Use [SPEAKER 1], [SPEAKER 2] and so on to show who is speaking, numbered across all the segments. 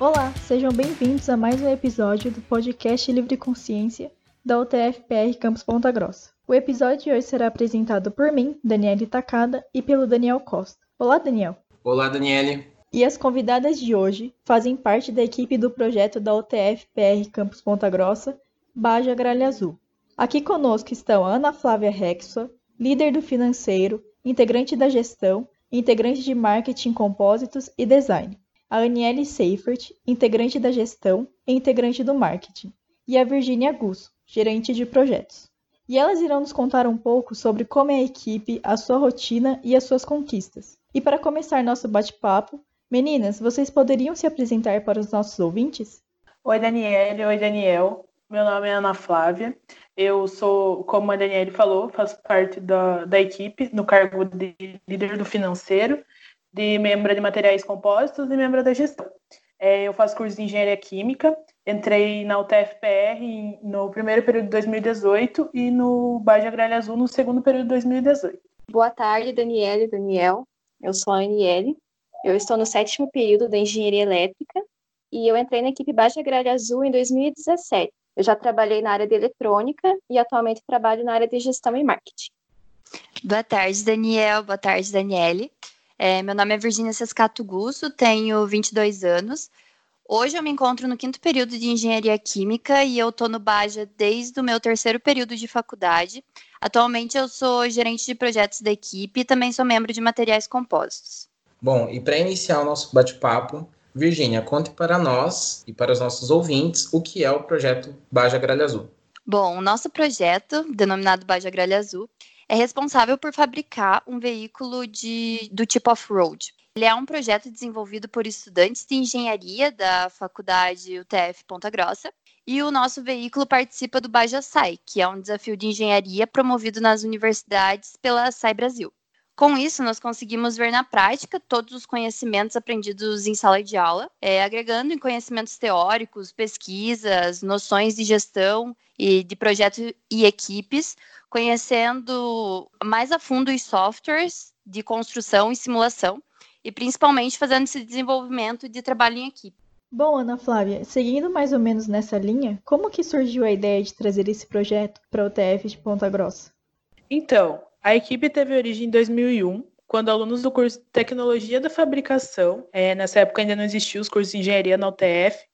[SPEAKER 1] Olá, sejam bem-vindos a mais um episódio do podcast Livre Consciência da UTF-PR Campus Ponta Grossa. O episódio de hoje será apresentado por mim, Daniele Takada, e pelo Daniel Costa. Olá, Daniel.
[SPEAKER 2] Olá, Daniele.
[SPEAKER 1] E as convidadas de hoje fazem parte da equipe do projeto da UTF-PR Campus Ponta Grossa, Baja Gralha Azul. Aqui conosco estão Ana Flávia Rexua, líder do financeiro, integrante da gestão, integrante de marketing, compósitos e design a Aniele Seifert, integrante da gestão e integrante do marketing, e a Virginia Gusso, gerente de projetos. E elas irão nos contar um pouco sobre como é a equipe, a sua rotina e as suas conquistas. E para começar nosso bate-papo, meninas, vocês poderiam se apresentar para os nossos ouvintes?
[SPEAKER 3] Oi, Daniele. Oi, Daniel. Meu nome é Ana Flávia. Eu sou, como a Daniele falou, faço parte da, da equipe no cargo de líder do financeiro de membro de materiais compostos e membro da gestão. É, eu faço curso de engenharia química, entrei na UTFPR no primeiro período de 2018 e no Baja Gralha Azul no segundo período de 2018.
[SPEAKER 4] Boa tarde, Daniela e Daniel. Eu sou a Aniele. Eu estou no sétimo período da engenharia elétrica e eu entrei na equipe Baja Gralha Azul em 2017. Eu já trabalhei na área de eletrônica e atualmente trabalho na área de gestão e marketing.
[SPEAKER 5] Boa tarde, Daniel. Boa tarde, Daniele. É, meu nome é Virginia Sescato Gusso, tenho 22 anos. Hoje eu me encontro no quinto período de Engenharia Química e eu estou no Baja desde o meu terceiro período de faculdade. Atualmente eu sou gerente de projetos da equipe e também sou membro de materiais compostos.
[SPEAKER 2] Bom, e para iniciar o nosso bate-papo, Virginia, conte para nós e para os nossos ouvintes o que é o projeto Baja Gralha Azul.
[SPEAKER 5] Bom, o nosso projeto, denominado Baja Gralha Azul, é responsável por fabricar um veículo de, do tipo off-road. Ele é um projeto desenvolvido por estudantes de engenharia da faculdade UTF Ponta Grossa. E o nosso veículo participa do Baja Sai, que é um desafio de engenharia promovido nas universidades pela Sai Brasil. Com isso, nós conseguimos ver na prática todos os conhecimentos aprendidos em sala de aula, é, agregando em conhecimentos teóricos, pesquisas, noções de gestão e de projetos e equipes, conhecendo mais a fundo os softwares de construção e simulação, e principalmente fazendo esse desenvolvimento de trabalho em equipe.
[SPEAKER 1] Bom, Ana Flávia, seguindo mais ou menos nessa linha, como que surgiu a ideia de trazer esse projeto para o TF de Ponta Grossa?
[SPEAKER 3] Então, a equipe teve origem em 2001, quando alunos do curso de Tecnologia da Fabricação, é, nessa época ainda não existiam os cursos de Engenharia na UTF,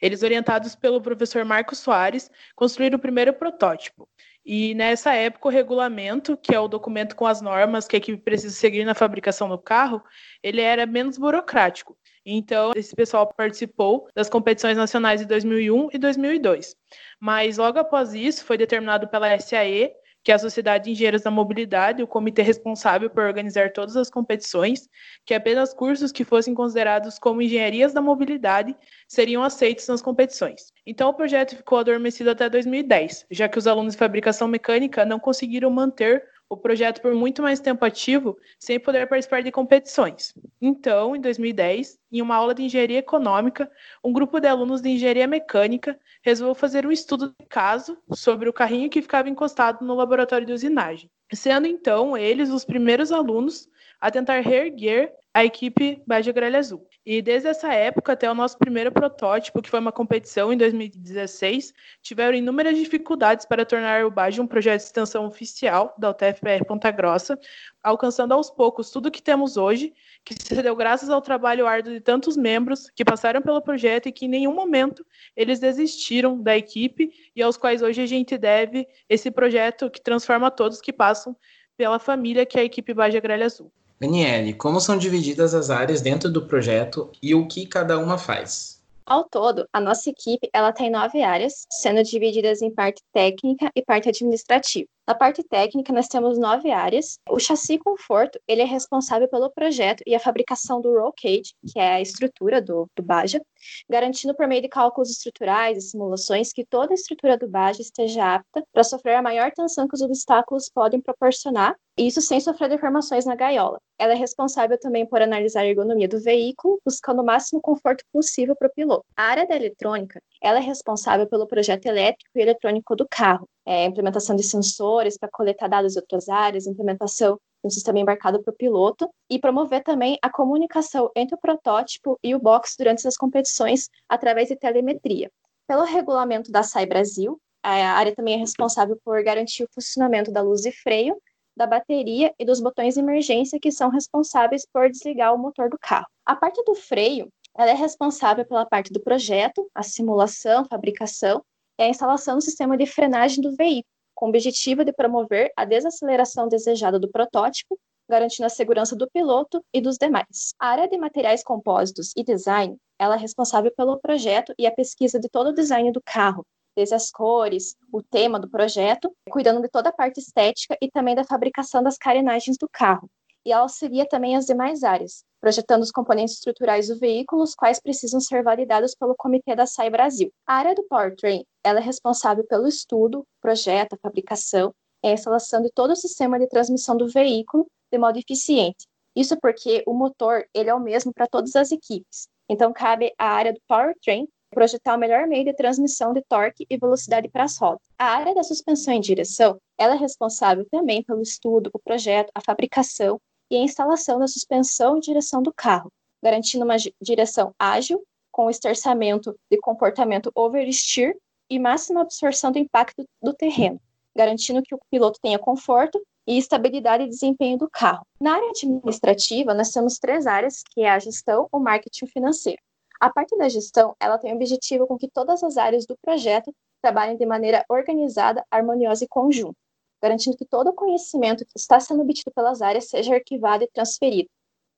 [SPEAKER 3] eles orientados pelo professor Marcos Soares, construíram o primeiro protótipo. E nessa época, o regulamento, que é o documento com as normas que a equipe precisa seguir na fabricação do carro, ele era menos burocrático. Então, esse pessoal participou das competições nacionais de 2001 e 2002. Mas logo após isso, foi determinado pela SAE que é a Sociedade de Engenheiros da Mobilidade, o comitê responsável por organizar todas as competições, que apenas cursos que fossem considerados como engenharias da mobilidade seriam aceitos nas competições. Então, o projeto ficou adormecido até 2010, já que os alunos de fabricação mecânica não conseguiram manter o projeto por muito mais tempo ativo, sem poder participar de competições. Então, em 2010, em uma aula de engenharia econômica, um grupo de alunos de engenharia mecânica resolveu fazer um estudo de caso sobre o carrinho que ficava encostado no laboratório de usinagem, sendo então eles os primeiros alunos a tentar reerguer a equipe Baja Grelha Azul. E desde essa época até o nosso primeiro protótipo, que foi uma competição em 2016, tiveram inúmeras dificuldades para tornar o Baja um projeto de extensão oficial da UTFPR Ponta Grossa, alcançando aos poucos tudo que temos hoje, que se deu graças ao trabalho árduo de tantos membros que passaram pelo projeto e que em nenhum momento eles desistiram da equipe e aos quais hoje a gente deve esse projeto que transforma todos que passam pela família que é a equipe Baja Grelha Azul.
[SPEAKER 2] Daniele, como são divididas as áreas dentro do projeto e o que cada uma faz?
[SPEAKER 4] Ao todo, a nossa equipe ela tem nove áreas, sendo divididas em parte técnica e parte administrativa. Na parte técnica, nós temos nove áreas. O chassi conforto, ele é responsável pelo projeto e a fabricação do roll cage, que é a estrutura do, do Baja, garantindo por meio de cálculos estruturais e simulações que toda a estrutura do Baja esteja apta para sofrer a maior tensão que os obstáculos podem proporcionar, isso sem sofrer deformações na gaiola. Ela é responsável também por analisar a ergonomia do veículo, buscando o máximo conforto possível para o piloto. A área da eletrônica, ela é responsável pelo projeto elétrico e eletrônico do carro, é, implementação de sensores para coletar dados de outras áreas, implementação um sistema embarcado para o piloto, e promover também a comunicação entre o protótipo e o box durante as competições através de telemetria. Pelo regulamento da SAI Brasil, a área também é responsável por garantir o funcionamento da luz de freio, da bateria e dos botões de emergência que são responsáveis por desligar o motor do carro. A parte do freio, ela é responsável pela parte do projeto, a simulação, fabricação e a instalação do sistema de frenagem do veículo, com o objetivo de promover a desaceleração desejada do protótipo, garantindo a segurança do piloto e dos demais. A área de materiais compósitos e design, ela é responsável pelo projeto e a pesquisa de todo o design do carro, desde as cores, o tema do projeto, cuidando de toda a parte estética e também da fabricação das carenagens do carro. E auxilia também as demais áreas, projetando os componentes estruturais do veículo, os quais precisam ser validados pelo Comitê da SAI Brasil. A área do powertrain ela é responsável pelo estudo, projeto, fabricação e a instalação de todo o sistema de transmissão do veículo de modo eficiente. Isso porque o motor ele é o mesmo para todas as equipes. Então, cabe à área do powertrain projetar o melhor meio de transmissão de torque e velocidade para as rodas. A área da suspensão e direção ela é responsável também pelo estudo, o projeto, a fabricação e a instalação da suspensão e direção do carro, garantindo uma direção ágil, com esterçamento de comportamento oversteer e máxima absorção do impacto do terreno, garantindo que o piloto tenha conforto e estabilidade de desempenho do carro. Na área administrativa, nós temos três áreas, que é a gestão, o marketing e financeiro. A parte da gestão, ela tem o objetivo com que todas as áreas do projeto trabalhem de maneira organizada, harmoniosa e conjunta garantindo que todo o conhecimento que está sendo obtido pelas áreas seja arquivado e transferido.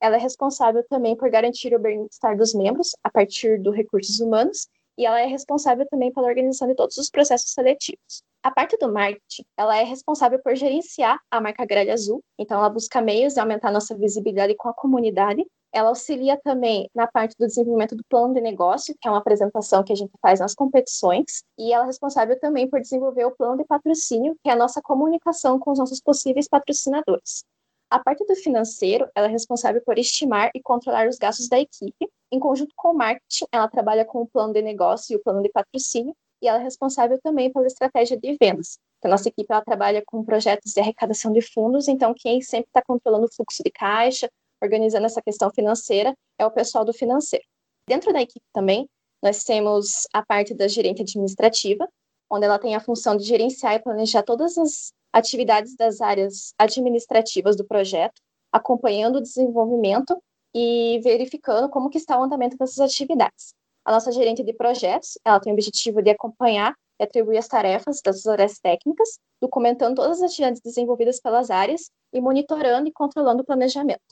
[SPEAKER 4] Ela é responsável também por garantir o bem-estar dos membros a partir dos recursos humanos e ela é responsável também pela organização de todos os processos seletivos. A parte do marketing, ela é responsável por gerenciar a marca Grelha Azul, então ela busca meios de aumentar nossa visibilidade com a comunidade ela auxilia também na parte do desenvolvimento do plano de negócio, que é uma apresentação que a gente faz nas competições, e ela é responsável também por desenvolver o plano de patrocínio, que é a nossa comunicação com os nossos possíveis patrocinadores. A parte do financeiro, ela é responsável por estimar e controlar os gastos da equipe. Em conjunto com o marketing, ela trabalha com o plano de negócio e o plano de patrocínio, e ela é responsável também pela estratégia de vendas. A nossa equipe ela trabalha com projetos de arrecadação de fundos, então quem sempre está controlando o fluxo de caixa, organizando essa questão financeira é o pessoal do financeiro. Dentro da equipe também, nós temos a parte da gerente administrativa, onde ela tem a função de gerenciar e planejar todas as atividades das áreas administrativas do projeto, acompanhando o desenvolvimento e verificando como que está o andamento dessas atividades. A nossa gerente de projetos, ela tem o objetivo de acompanhar e atribuir as tarefas das áreas técnicas, documentando todas as atividades desenvolvidas pelas áreas e monitorando e controlando o planejamento.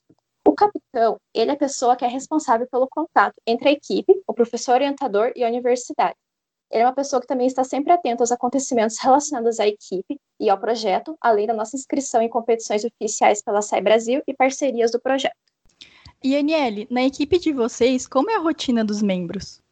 [SPEAKER 4] O capitão, ele é a pessoa que é responsável pelo contato entre a equipe, o professor orientador e a universidade. Ele é uma pessoa que também está sempre atento aos acontecimentos relacionados à equipe e ao projeto, além da nossa inscrição em competições oficiais pela SAI Brasil e parcerias do projeto.
[SPEAKER 1] E Aniele, na equipe de vocês, como é a rotina dos membros?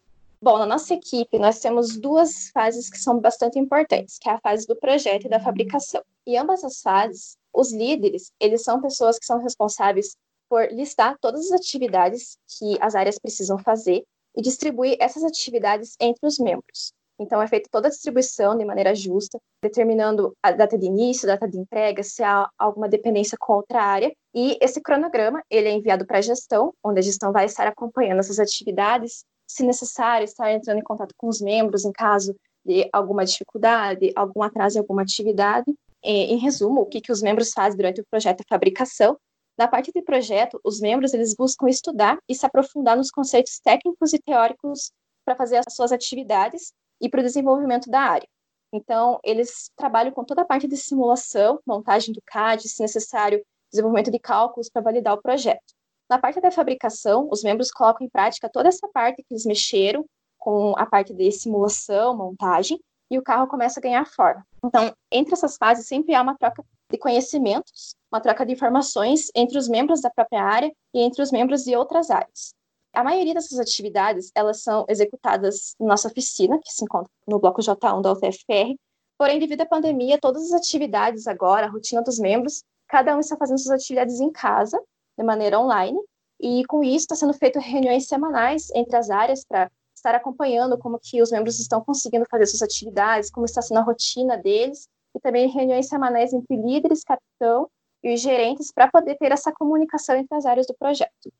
[SPEAKER 4] Bom, na nossa equipe, nós temos duas fases que são bastante importantes, que é a fase do projeto e da fabricação. E ambas as fases, os líderes, eles são pessoas que são responsáveis por listar todas as atividades que as áreas precisam fazer e distribuir essas atividades entre os membros. Então, é feita toda a distribuição de maneira justa, determinando a data de início, data de entrega, se há alguma dependência com outra área. E esse cronograma, ele é enviado para a gestão, onde a gestão vai estar acompanhando essas atividades, se necessário, estar entrando em contato com os membros em caso de alguma dificuldade, algum atraso em alguma atividade. E, em resumo, o que, que os membros fazem durante o projeto de fabricação na parte de projeto, os membros eles buscam estudar e se aprofundar nos conceitos técnicos e teóricos para fazer as suas atividades e para o desenvolvimento da área. Então, eles trabalham com toda a parte de simulação, montagem do CAD, se necessário, desenvolvimento de cálculos para validar o projeto. Na parte da fabricação, os membros colocam em prática toda essa parte que eles mexeram com a parte de simulação, montagem, e o carro começa a ganhar forma. Então, entre essas fases, sempre há uma troca de conhecimentos, uma troca de informações entre os membros da própria área e entre os membros de outras áreas. A maioria dessas atividades, elas são executadas na nossa oficina, que se encontra no bloco J1 da UTFPR, porém, devido à pandemia, todas as atividades agora, a rotina dos membros, cada um está fazendo suas atividades em casa, de maneira online, e com isso está sendo feito reuniões semanais entre as áreas para estar acompanhando como que os membros estão conseguindo fazer suas atividades, como está sendo a rotina deles, e também reuniões semanais entre líderes, capitão e os gerentes para poder ter essa comunicação entre as áreas do projeto.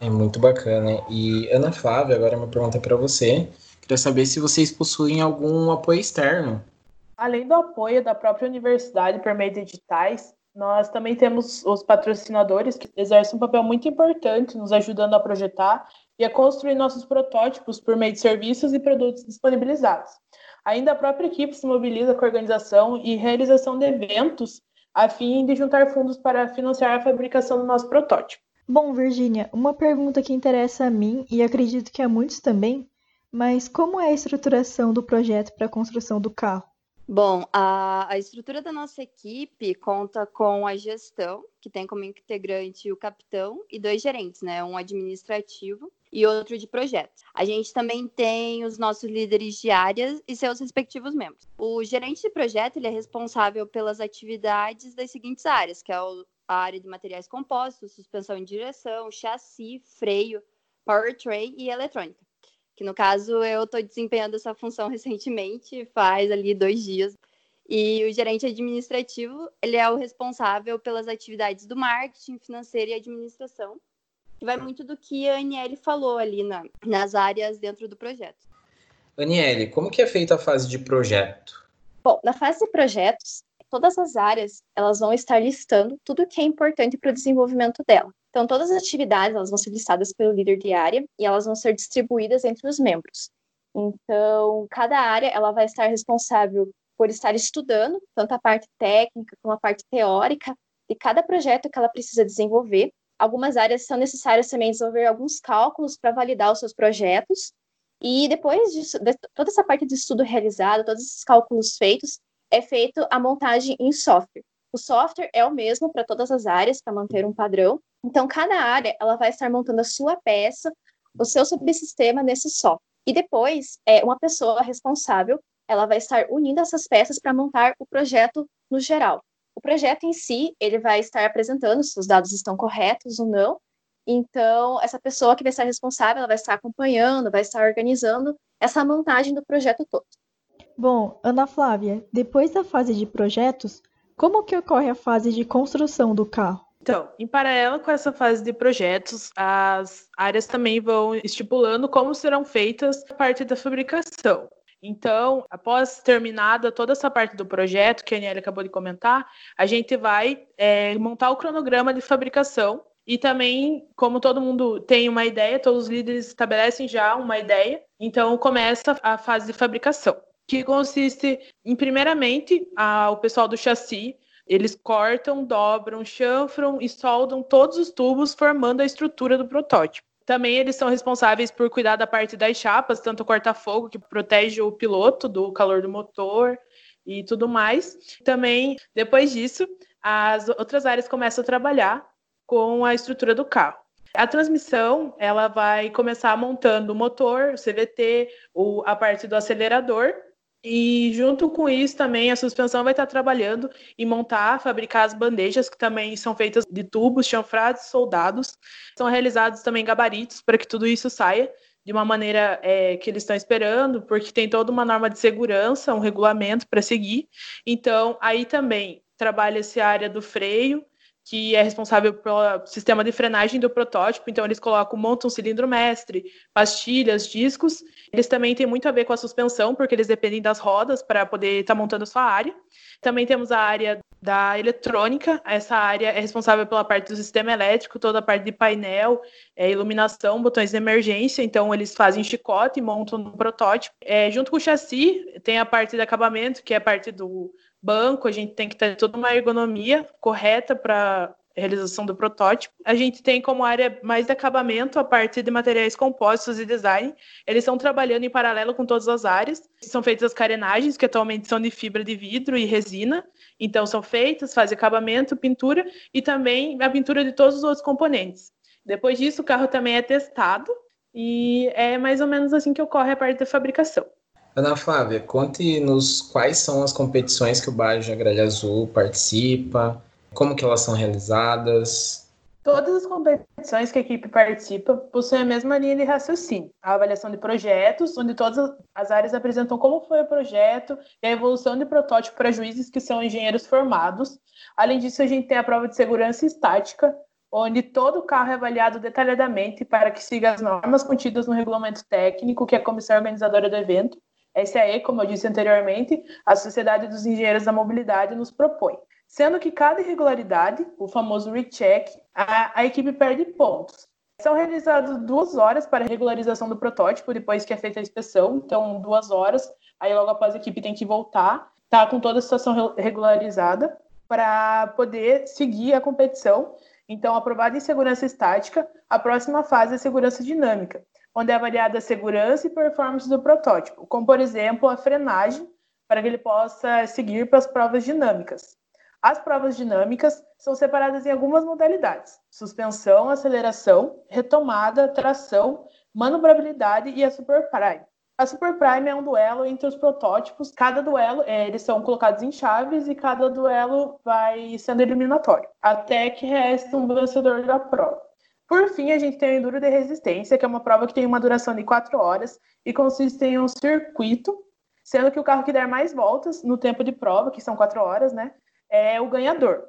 [SPEAKER 2] É muito bacana. E Ana Flávia, agora uma pergunta para você. Queria saber se vocês possuem algum apoio externo.
[SPEAKER 3] Além do apoio da própria universidade por meio de editais, nós também temos os patrocinadores que exercem um papel muito importante nos ajudando a projetar e a construir nossos protótipos por meio de serviços e produtos disponibilizados. Ainda a própria equipe se mobiliza com a organização e realização de eventos a fim de juntar fundos para financiar a fabricação do nosso protótipo.
[SPEAKER 1] Bom, Virgínia, uma pergunta que interessa a mim e acredito que a muitos também, mas como é a estruturação do projeto para a construção do carro?
[SPEAKER 5] Bom, a, a, estrutura da nossa equipe conta com a gestão, que tem como integrante o capitão e dois gerentes, né? Um administrativo e outro de projetos. A gente também tem os nossos líderes de áreas e seus respectivos membros. O gerente de projeto ele é responsável pelas atividades das seguintes áreas, que é a área de materiais compostos, suspensão em direção, chassi, freio, powertrain e eletrônica. Que no caso eu estou desempenhando essa função recentemente, faz ali dois dias. E o gerente administrativo, ele é o responsável pelas atividades do marketing, financeiro e administração, vai muito do que a Aniele falou ali na, nas áreas dentro do projeto.
[SPEAKER 2] Aniele, como que é feita a fase de projeto?
[SPEAKER 4] Bom, na fase de projetos, todas as áreas elas vão estar listando tudo que é importante para o desenvolvimento dela. Então, todas as atividades elas vão ser listadas pelo líder de área e elas vão ser distribuídas entre os membros. Então, cada área ela vai estar responsável por estar estudando tanto a parte técnica como a parte teórica de cada projeto que ela precisa desenvolver. Algumas áreas são necessárias também desenvolver alguns cálculos para validar os seus projetos. E depois de, de toda essa parte de estudo realizado, todos esses cálculos feitos, é feito a montagem em software. O software é o mesmo para todas as áreas, para manter um padrão. Então, cada área ela vai estar montando a sua peça, o seu subsistema nesse software. E depois, é uma pessoa responsável, ela vai estar unindo essas peças para montar o projeto no geral. O projeto em si, ele vai estar apresentando se os dados estão corretos ou não. Então, essa pessoa que vai estar responsável, ela vai estar acompanhando, vai estar organizando essa montagem do projeto todo.
[SPEAKER 1] Bom, Ana Flávia, depois da fase de projetos, como que ocorre a fase de construção do carro?
[SPEAKER 3] Então, em paralelo com essa fase de projetos, as áreas também vão estipulando como serão feitas a parte da fabricação. Então, após terminada toda essa parte do projeto que a Aniele acabou de comentar, a gente vai é, montar o cronograma de fabricação e também, como todo mundo tem uma ideia, todos os líderes estabelecem já uma ideia, então começa a fase de fabricação que consiste em, primeiramente, a, o pessoal do chassi, eles cortam, dobram, chanfram e soldam todos os tubos, formando a estrutura do protótipo. Também eles são responsáveis por cuidar da parte das chapas, tanto o corta-fogo, que protege o piloto do calor do motor e tudo mais. Também, depois disso, as outras áreas começam a trabalhar com a estrutura do carro. A transmissão, ela vai começar montando o motor, o CVT, o, a parte do acelerador, e junto com isso também a suspensão vai estar trabalhando em montar, fabricar as bandejas que também são feitas de tubos chanfrados, soldados. São realizados também gabaritos para que tudo isso saia de uma maneira é, que eles estão esperando, porque tem toda uma norma de segurança, um regulamento para seguir. Então, aí também trabalha-se a área do freio, que é responsável pelo sistema de frenagem do protótipo. Então, eles colocam, montam um cilindro mestre, pastilhas, discos. Eles também têm muito a ver com a suspensão, porque eles dependem das rodas para poder estar tá montando a sua área. Também temos a área da eletrônica. Essa área é responsável pela parte do sistema elétrico, toda a parte de painel, é, iluminação, botões de emergência. Então, eles fazem chicote e montam no protótipo. É, junto com o chassi, tem a parte de acabamento, que é a parte do banco, a gente tem que ter toda uma ergonomia correta para realização do protótipo. A gente tem como área mais de acabamento a parte de materiais compostos e design. Eles estão trabalhando em paralelo com todas as áreas. São feitas as carenagens, que atualmente são de fibra de vidro e resina. Então, são feitas, fazem acabamento, pintura e também a pintura de todos os outros componentes. Depois disso, o carro também é testado e é mais ou menos assim que ocorre a parte da fabricação.
[SPEAKER 2] Ana Flávia, conte-nos quais são as competições que o Baja Gralha Azul participa, como que elas são realizadas.
[SPEAKER 3] Todas as competições que a equipe participa possuem a mesma linha de raciocínio, a avaliação de projetos, onde todas as áreas apresentam como foi o projeto e a evolução de protótipo para juízes que são engenheiros formados. Além disso, a gente tem a prova de segurança estática, onde todo carro é avaliado detalhadamente para que siga as normas contidas no regulamento técnico que a comissão organizadora do evento, SAE, como eu disse anteriormente, a Sociedade dos Engenheiros da Mobilidade nos propõe sendo que cada irregularidade, o famoso recheck, a, a equipe perde pontos. São realizadas duas horas para regularização do protótipo depois que é feita a inspeção, então duas horas, aí logo após a equipe tem que voltar, tá com toda a situação regularizada para poder seguir a competição. Então, aprovada em segurança estática, a próxima fase é segurança dinâmica, onde é avaliada a segurança e performance do protótipo, como por exemplo a frenagem, para que ele possa seguir para as provas dinâmicas. As provas dinâmicas são separadas em algumas modalidades: suspensão, aceleração, retomada, tração, manobrabilidade e a Super Prime. A Super Prime é um duelo entre os protótipos. Cada duelo, é, eles são colocados em chaves e cada duelo vai sendo eliminatório, até que resta um vencedor da prova. Por fim, a gente tem o Enduro de Resistência, que é uma prova que tem uma duração de 4 horas e consiste em um circuito, sendo que o carro que der mais voltas no tempo de prova, que são 4 horas, né, é o ganhador.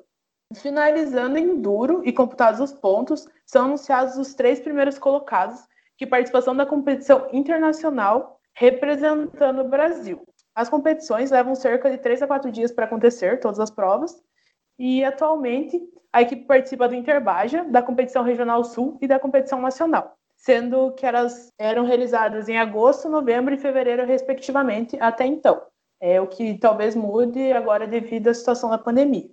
[SPEAKER 3] Finalizando em duro e computados os pontos, são anunciados os três primeiros colocados que participação da competição internacional representando o Brasil. As competições levam cerca de três a quatro dias para acontecer, todas as provas, e atualmente a equipe participa do Interbaja, da competição regional sul e da competição nacional, sendo que elas eram realizadas em agosto, novembro e fevereiro, respectivamente, até então é o que talvez mude agora devido à situação da pandemia.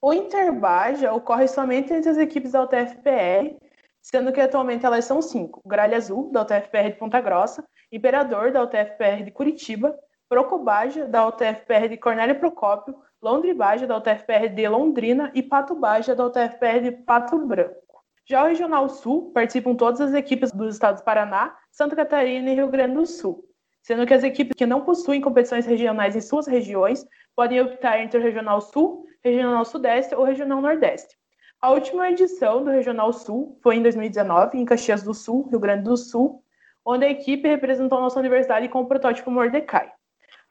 [SPEAKER 3] O Interbaja ocorre somente entre as equipes da UTFPR, sendo que atualmente elas são cinco: Gralha Azul, da UTFPR de Ponta Grossa, Imperador, da UTFPR de Curitiba, Procobaja, da UTFPR de Cornélio Procópio, Londribaja, da UTFPR de Londrina e Pato Baja, da UTFPR de Pato Branco. Já o Regional Sul participam todas as equipes dos estados Paraná, Santa Catarina e Rio Grande do Sul sendo que as equipes que não possuem competições regionais em suas regiões podem optar entre o Regional Sul, Regional Sudeste ou Regional Nordeste. A última edição do Regional Sul foi em 2019, em Caxias do Sul, Rio Grande do Sul, onde a equipe representou nossa universidade com o protótipo Mordecai.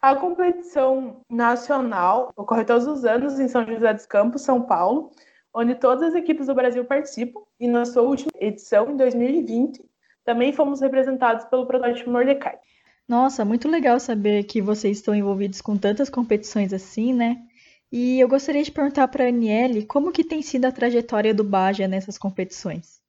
[SPEAKER 3] A competição nacional ocorre todos os anos em São José dos Campos, São Paulo, onde todas as equipes do Brasil participam, e na sua última edição, em 2020, também fomos representados pelo protótipo Mordecai.
[SPEAKER 1] Nossa, muito legal saber que vocês estão envolvidos com tantas competições assim, né? E eu gostaria de perguntar para a Aniele como que tem sido a trajetória do Baja nessas competições.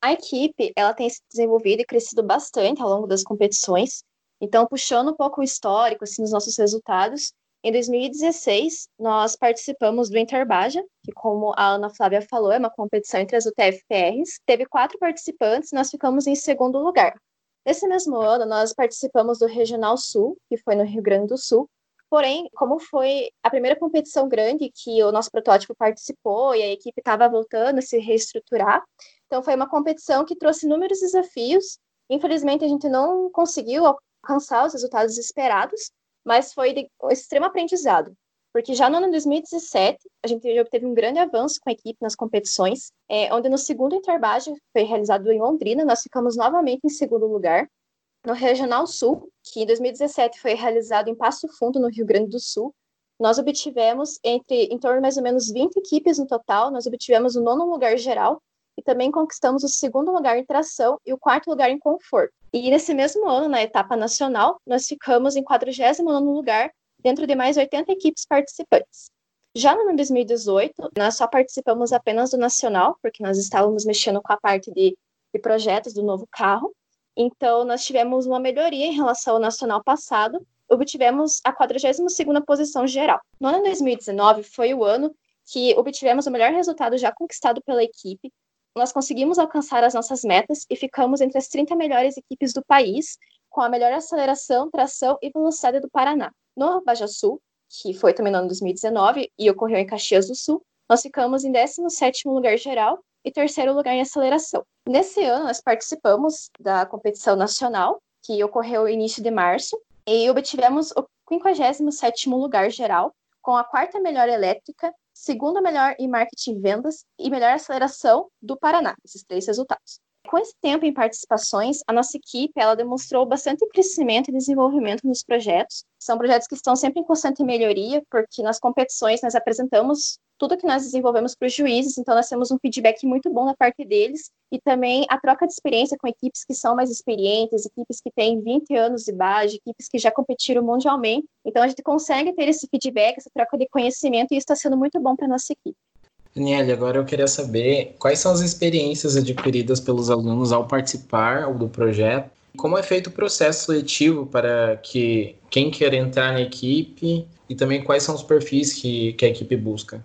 [SPEAKER 4] A equipe, ela tem se desenvolvido e crescido bastante ao longo das competições. Então, puxando um pouco o histórico assim dos nossos resultados, em 2016, nós participamos do Interbaja, que, como a Ana Flávia falou, é uma competição entre as UTFPRs. Teve quatro participantes nós ficamos em segundo lugar. Nesse mesmo ano, nós participamos do Regional Sul, que foi no Rio Grande do Sul. Porém, como foi a primeira competição grande que o nosso protótipo participou e a equipe estava voltando a se reestruturar, então foi uma competição que trouxe inúmeros desafios. Infelizmente, a gente não conseguiu alcançar os resultados esperados, mas foi de um extremo aprendizado porque já no ano 2017 a gente obteve um grande avanço com a equipe nas competições, é, onde no segundo Interbage foi realizado em Londrina, nós ficamos novamente em segundo lugar. No Regional Sul, que em 2017 foi realizado em Passo Fundo, no Rio Grande do Sul, nós obtivemos entre em torno de mais ou menos 20 equipes no total, nós obtivemos o nono lugar geral e também conquistamos o segundo lugar em tração e o quarto lugar em conforto. E nesse mesmo ano, na etapa nacional, nós ficamos em 49º lugar dentro de mais 80 equipes participantes. Já no ano 2018, nós só participamos apenas do nacional, porque nós estávamos mexendo com a parte de, de projetos do novo carro. Então, nós tivemos uma melhoria em relação ao nacional passado, obtivemos a 42ª posição geral. No ano 2019 foi o ano que obtivemos o melhor resultado já conquistado pela equipe. Nós conseguimos alcançar as nossas metas e ficamos entre as 30 melhores equipes do país, com a melhor aceleração, tração e velocidade do Paraná. No Baja Sul, que foi também no ano 2019 e ocorreu em Caxias do Sul, nós ficamos em 17º lugar geral e terceiro lugar em aceleração. Nesse ano, nós participamos da competição nacional, que ocorreu no início de março, e obtivemos o 57º lugar geral, com a quarta melhor elétrica, segundo melhor em marketing e vendas e melhor aceleração do Paraná, esses três resultados. Com esse tempo em participações, a nossa equipe ela demonstrou bastante crescimento e desenvolvimento nos projetos. São projetos que estão sempre em constante melhoria, porque nas competições nós apresentamos tudo que nós desenvolvemos para os juízes, então nós temos um feedback muito bom da parte deles e também a troca de experiência com equipes que são mais experientes, equipes que têm 20 anos de base, equipes que já competiram mundialmente. Então a gente consegue ter esse feedback, essa troca de conhecimento e isso está sendo muito bom para nossa equipe.
[SPEAKER 2] Daniela, agora eu queria saber quais são as experiências adquiridas pelos alunos ao participar do projeto, como é feito o processo seletivo para que quem quer entrar na equipe e também quais são os perfis que, que a equipe busca.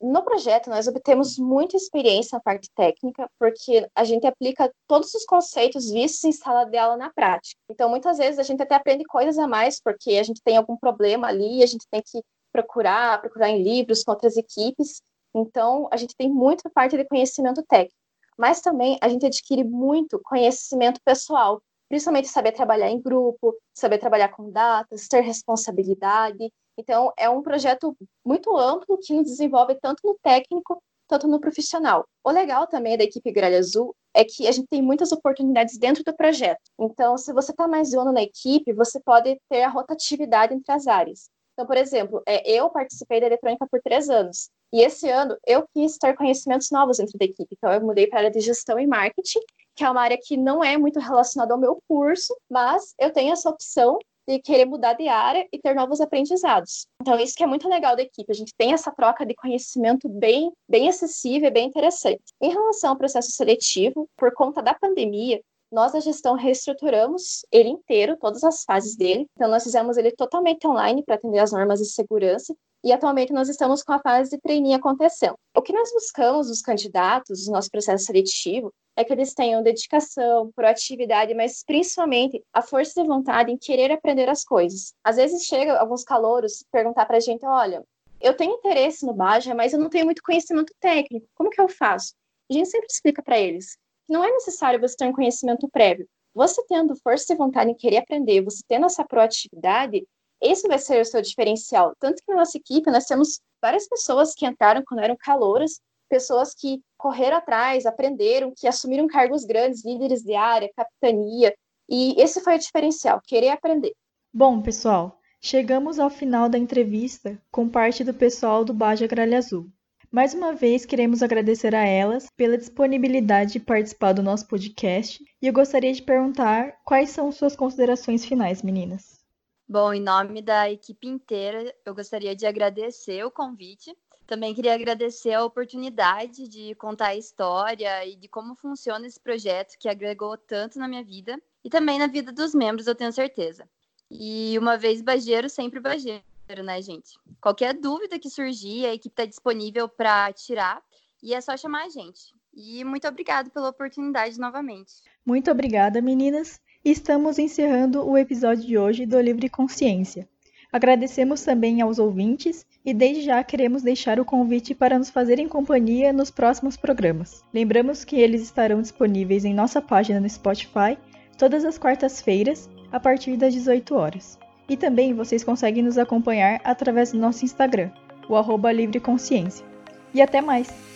[SPEAKER 4] No projeto, nós obtemos muita experiência na parte técnica, porque a gente aplica todos os conceitos vistos em sala de aula na prática. Então, muitas vezes, a gente até aprende coisas a mais, porque a gente tem algum problema ali, a gente tem que procurar, procurar em livros com outras equipes. Então, a gente tem muita parte de conhecimento técnico. Mas também a gente adquire muito conhecimento pessoal, principalmente saber trabalhar em grupo, saber trabalhar com datas, ter responsabilidade. Então, é um projeto muito amplo que nos desenvolve tanto no técnico quanto no profissional. O legal também da equipe Gralha Azul é que a gente tem muitas oportunidades dentro do projeto. Então, se você está mais de ano na equipe, você pode ter a rotatividade entre as áreas. Então, por exemplo, é, eu participei da eletrônica por três anos. E esse ano eu quis ter conhecimentos novos dentro da equipe. Então, eu mudei para a área de gestão e marketing, que é uma área que não é muito relacionada ao meu curso, mas eu tenho essa opção de querer mudar de área e ter novos aprendizados. Então, isso que é muito legal da equipe, a gente tem essa troca de conhecimento bem, bem acessível e bem interessante. Em relação ao processo seletivo, por conta da pandemia, nós da gestão reestruturamos ele inteiro, todas as fases dele. Então, nós fizemos ele totalmente online para atender as normas de segurança e atualmente nós estamos com a fase de trainee acontecendo. O que nós buscamos dos candidatos no nosso processo seletivo é que eles tenham dedicação, proatividade, mas principalmente a força de vontade em querer aprender as coisas. Às vezes chega alguns calouros perguntar para a gente, olha, eu tenho interesse no Baja, mas eu não tenho muito conhecimento técnico, como que eu faço? A gente sempre explica para eles que não é necessário você ter um conhecimento prévio. Você tendo força de vontade em querer aprender, você tendo essa proatividade, esse vai ser o seu diferencial. Tanto que na nossa equipe nós temos várias pessoas que entraram quando eram calouras, pessoas que correram atrás, aprenderam, que assumiram cargos grandes, líderes de área, capitania, e esse foi o diferencial, querer aprender.
[SPEAKER 1] Bom, pessoal, chegamos ao final da entrevista com parte do pessoal do Baja Gralha Azul. Mais uma vez, queremos agradecer a elas pela disponibilidade de participar do nosso podcast e eu gostaria de perguntar quais são suas considerações finais, meninas.
[SPEAKER 5] Bom, em nome da equipe inteira, eu gostaria de agradecer o convite. Também queria agradecer a oportunidade de contar a história e de como funciona esse projeto que agregou tanto na minha vida e também na vida dos membros, eu tenho certeza. E uma vez bageiro, sempre bageiro, né, gente? Qualquer dúvida que surgir, a equipe está disponível para tirar e é só chamar a gente. E muito obrigada pela oportunidade novamente.
[SPEAKER 1] Muito obrigada, meninas estamos encerrando o episódio de hoje do Livre Consciência. Agradecemos também aos ouvintes e desde já queremos deixar o convite para nos fazerem companhia nos próximos programas. Lembramos que eles estarão disponíveis em nossa página no Spotify todas as quartas-feiras, a partir das 18 horas. E também vocês conseguem nos acompanhar através do nosso Instagram, o arroba Livre Consciência. E até mais!